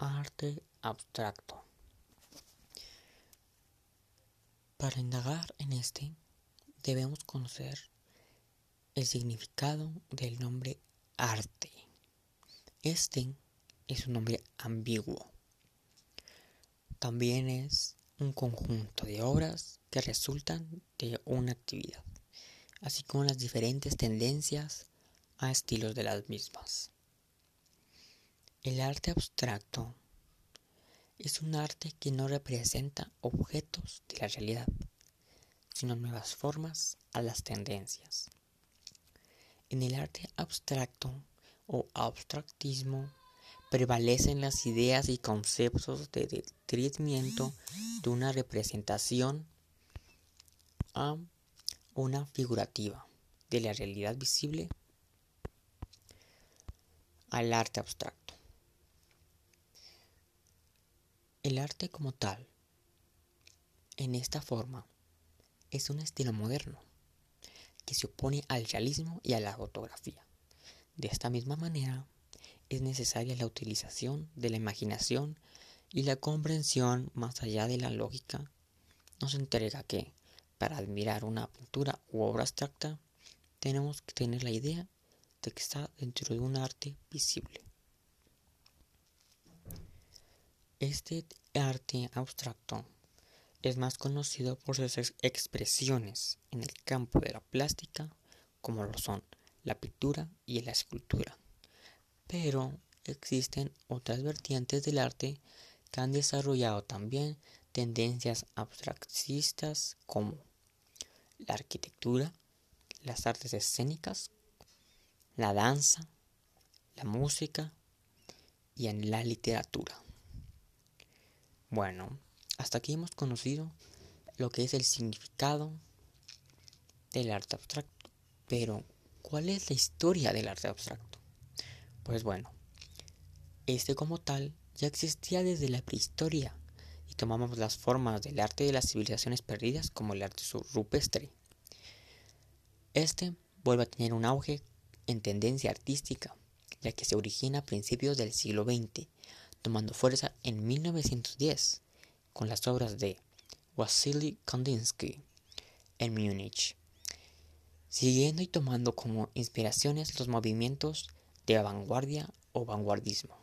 Arte abstracto. Para indagar en este, debemos conocer el significado del nombre arte. Este es un nombre ambiguo. También es un conjunto de obras que resultan de una actividad, así como las diferentes tendencias a estilos de las mismas. El arte abstracto es un arte que no representa objetos de la realidad, sino nuevas formas a las tendencias. En el arte abstracto o abstractismo prevalecen las ideas y conceptos de detrimento de una representación a una figurativa de la realidad visible al arte abstracto. El arte como tal, en esta forma, es un estilo moderno que se opone al realismo y a la fotografía. De esta misma manera, es necesaria la utilización de la imaginación y la comprensión más allá de la lógica. Nos entrega que, para admirar una pintura u obra abstracta, tenemos que tener la idea de que está dentro de un arte visible. Este arte abstracto es más conocido por sus expresiones en el campo de la plástica, como lo son la pintura y la escultura. Pero existen otras vertientes del arte que han desarrollado también tendencias abstractistas como la arquitectura, las artes escénicas, la danza, la música y en la literatura. Bueno, hasta aquí hemos conocido lo que es el significado del arte abstracto. Pero, ¿cuál es la historia del arte abstracto? Pues bueno, este como tal ya existía desde la prehistoria y tomamos las formas del arte de las civilizaciones perdidas como el arte rupestre. Este vuelve a tener un auge en tendencia artística, ya que se origina a principios del siglo XX tomando fuerza en 1910 con las obras de Wassily Kandinsky en Múnich, siguiendo y tomando como inspiraciones los movimientos de vanguardia o vanguardismo.